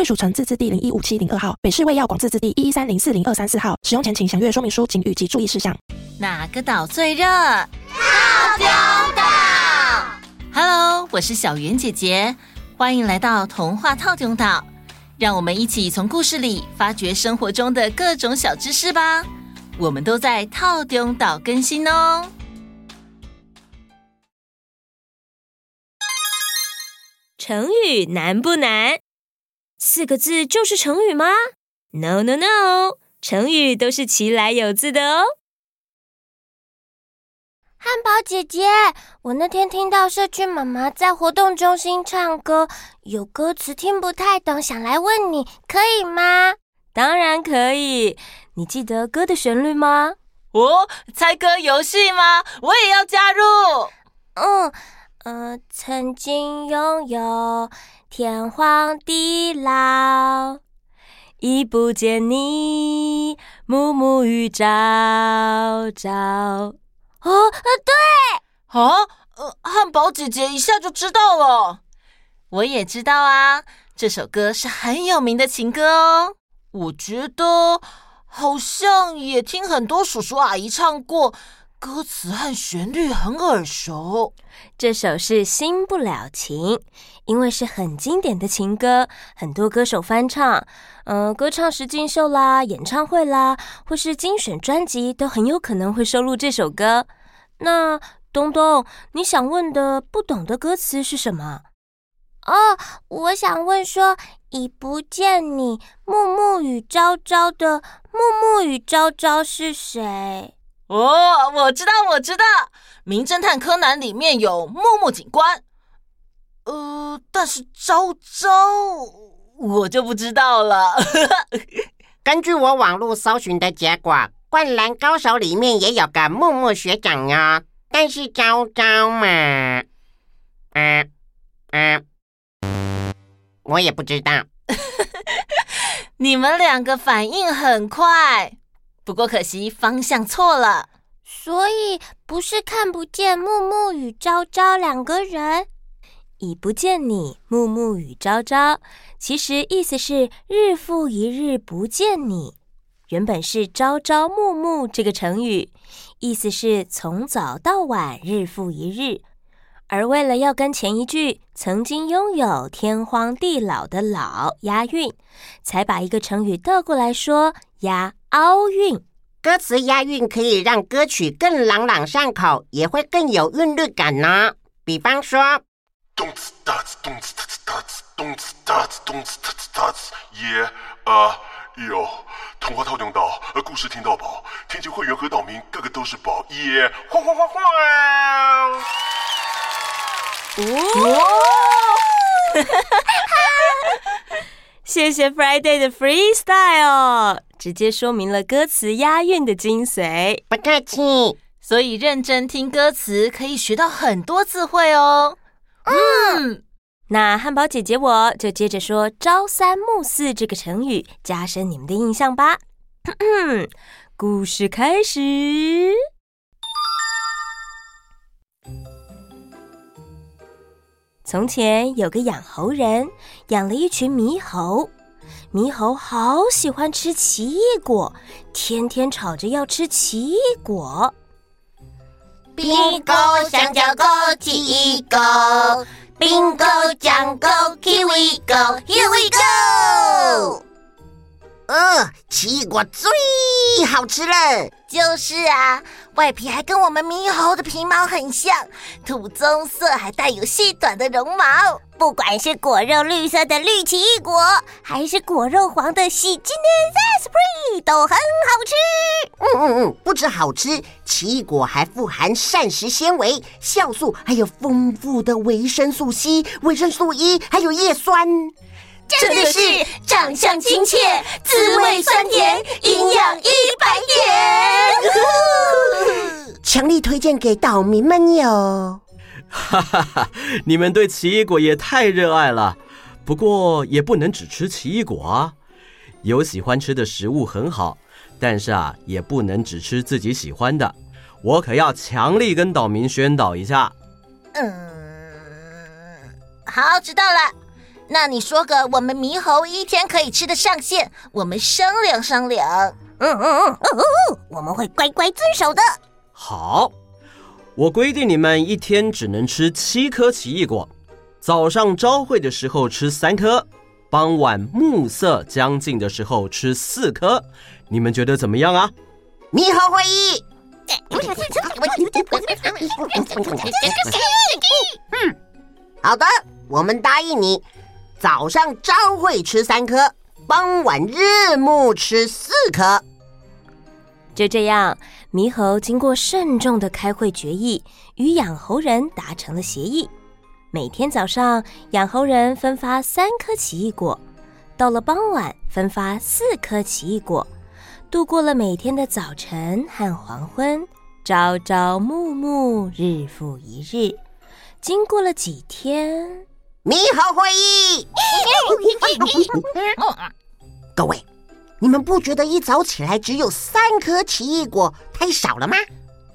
贵属城自治地零一五七零二号，北市卫药广自治地一一三零四零二三四号。使用前请详阅说明书、警语及注意事项。哪个岛最热？套丁岛。Hello，我是小圆姐姐，欢迎来到童话套丁岛。让我们一起从故事里发掘生活中的各种小知识吧。我们都在套丁岛更新哦。成语难不难？四个字就是成语吗？No No No，成语都是其来有字的哦。汉堡姐姐，我那天听到社区妈妈在活动中心唱歌，有歌词听不太懂，想来问你，可以吗？当然可以。你记得歌的旋律吗？哦，猜歌游戏吗？我也要加入。嗯。呃，曾经拥有天荒地老，已不见你，暮暮与朝朝。哦，呃，对，啊，呃，汉堡姐姐一下就知道了。我也知道啊，这首歌是很有名的情歌哦。我觉得好像也听很多叔叔阿姨唱过。歌词和旋律很耳熟，这首是《新不了情》，因为是很经典的情歌，很多歌手翻唱，呃，歌唱实境秀啦、演唱会啦，或是精选专辑，都很有可能会收录这首歌。那东东，你想问的不懂的歌词是什么？哦，我想问说，已不见你，暮暮与朝朝的暮暮与朝朝是谁？哦，我知道，我知道，《名侦探柯南》里面有木木警官，呃，但是朝朝我就不知道了。根据我网络搜寻的结果，《灌篮高手》里面也有个木木学长呀，但是朝朝嘛，嗯嗯，我也不知道。你们两个反应很快。不过可惜方向错了，所以不是看不见木木与朝朝两个人，已不见你，暮暮与朝朝，其实意思是日复一日不见你。原本是朝朝暮暮这个成语，意思是从早到晚，日复一日。而为了要跟前一句曾经拥有天荒地老的老押韵，才把一个成语倒过来说押奥运。歌词押韵可以让歌曲更朗朗上口，也会更有韵律感呢。比方说，咚次哒次咚次哒次哒次咚次哒次咚次哒次哒次耶啊哟，童话套用到，故事听到饱，天津会员和岛民个个都是宝耶，哗哗哗哗。哦，谢谢 Friday 的 Freestyle，直接说明了歌词押韵的精髓。不客气，所以认真听歌词可以学到很多词汇哦。嗯，那汉堡姐姐我就接着说“朝三暮四”这个成语，加深你们的印象吧。故事开始。从前有个养猴人，养了一群猕猴。猕猴好喜欢吃奇异果，天天吵着要吃奇异果。苹果香蕉狗奇异狗苹果香蕉 kiwi 狗 here we go 呃，奇异果最好吃了。就是啊，外皮还跟我们猕猴的皮毛很像，土棕色，还带有细短的绒毛。不管是果肉绿色的绿奇异果，还是果肉黄的喜金的 Zespri，都很好吃。嗯嗯嗯，不止好吃，奇异果还富含膳食纤维、酵素，还有丰富的维生素 C、维生素 E，还有叶酸。真的是长相亲切，滋味酸甜，营养一百点，强力推荐给岛民们哟！哈哈哈，你们对奇异果也太热爱了，不过也不能只吃奇异果啊，有喜欢吃的食物很好，但是啊，也不能只吃自己喜欢的，我可要强力跟岛民宣导一下。嗯，好，知道了。那你说个我们猕猴一天可以吃的上限，我们商量商量。嗯嗯嗯嗯嗯，我们会乖乖遵守的。好，我规定你们一天只能吃七颗奇异果，早上朝会的时候吃三颗，傍晚暮色将近的时候吃四颗。你们觉得怎么样啊？猕猴会议。嗯，好的，我们答应你。早上朝会吃三颗，傍晚日暮吃四颗。就这样，猕猴经过慎重的开会决议，与养猴人达成了协议。每天早上，养猴人分发三颗奇异果；到了傍晚，分发四颗奇异果。度过了每天的早晨和黄昏，朝朝暮暮，日复一日。经过了几天。猕猴会议，各位，你们不觉得一早起来只有三颗奇异果太少了吗？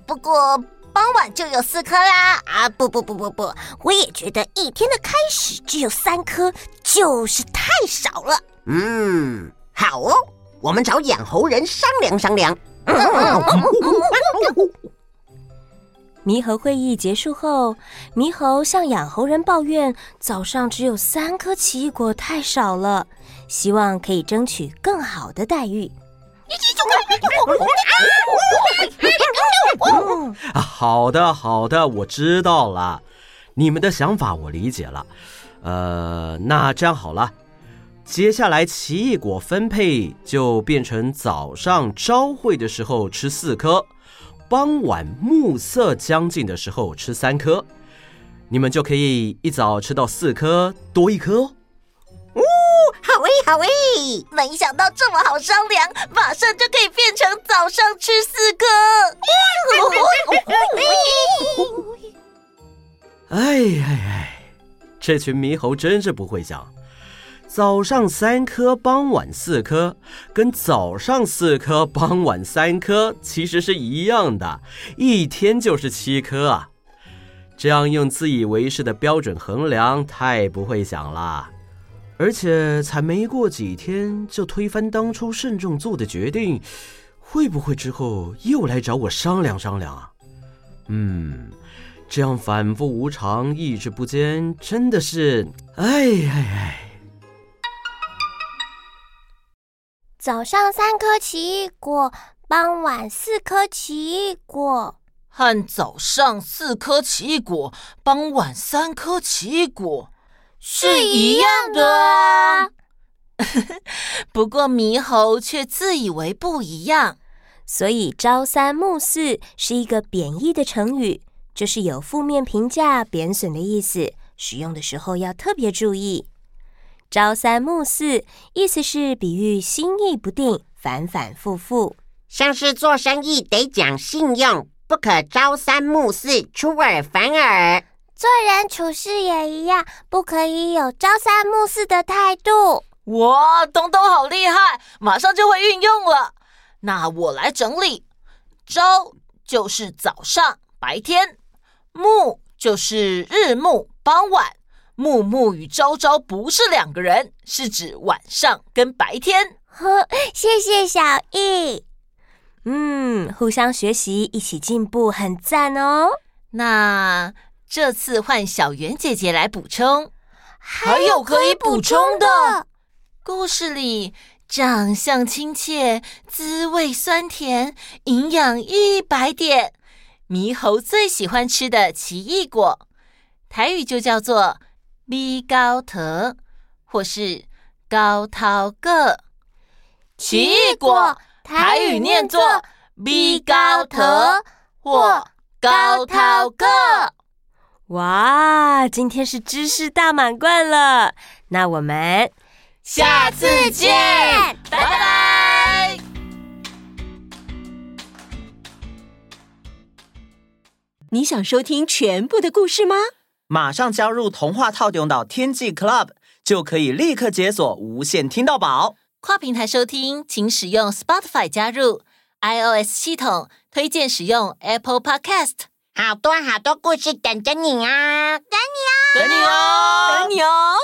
不过傍晚就有四颗啦！啊，不不不不不，我也觉得一天的开始只有三颗就是太少了。嗯，好哦，我们找养猴人商量商量。猕猴会议结束后，猕猴向养猴人抱怨：早上只有三颗奇异果，太少了，希望可以争取更好的待遇。啊好的，好的，我知道了，你们的想法我理解了。呃，那这样好了，接下来奇异果分配就变成早上朝会的时候吃四颗。傍晚暮色将近的时候吃三颗，你们就可以一早吃到四颗，多一颗哦。哦，好诶，好诶！没想到这么好商量，马上就可以变成早上吃四颗。哎哎哎，这群猕猴真是不会想。早上三颗，傍晚四颗，跟早上四颗，傍晚三颗其实是一样的，一天就是七颗啊！这样用自以为是的标准衡量，太不会想了。而且才没过几天就推翻当初慎重做的决定，会不会之后又来找我商量商量啊？嗯，这样反复无常、意志不坚，真的是……哎哎哎！早上三颗奇异果，傍晚四颗奇异果，和早上四颗奇异果，傍晚三颗奇异果是一样的啊。不过猕猴却自以为不一样，所以朝三暮四是一个贬义的成语，就是有负面评价、贬损的意思，使用的时候要特别注意。朝三暮四，意思是比喻心意不定，反反复复。像是做生意得讲信用，不可朝三暮四，出尔反尔。做人处事也一样，不可以有朝三暮四的态度。哇，东东好厉害，马上就会运用了。那我来整理：朝就是早上白天，暮就是日暮傍晚。暮暮与朝朝不是两个人，是指晚上跟白天。呵，谢谢小易。嗯，互相学习，一起进步，很赞哦。那这次换小圆姐姐来补充，还有可以补充的。故事里长相亲切，滋味酸甜，营养一百点。猕猴最喜欢吃的奇异果，台语就叫做。米高特，或是高涛个，奇异果台语念作米高特或高涛个。哇，今天是知识大满贯了！那我们下次见，拜拜。你想收听全部的故事吗？马上加入童话套用到天际 Club，就可以立刻解锁无限听到宝。跨平台收听，请使用 Spotify 加入 iOS 系统，推荐使用 Apple Podcast。好多好多故事等着你啊！等你哦，等你哦，等你哦。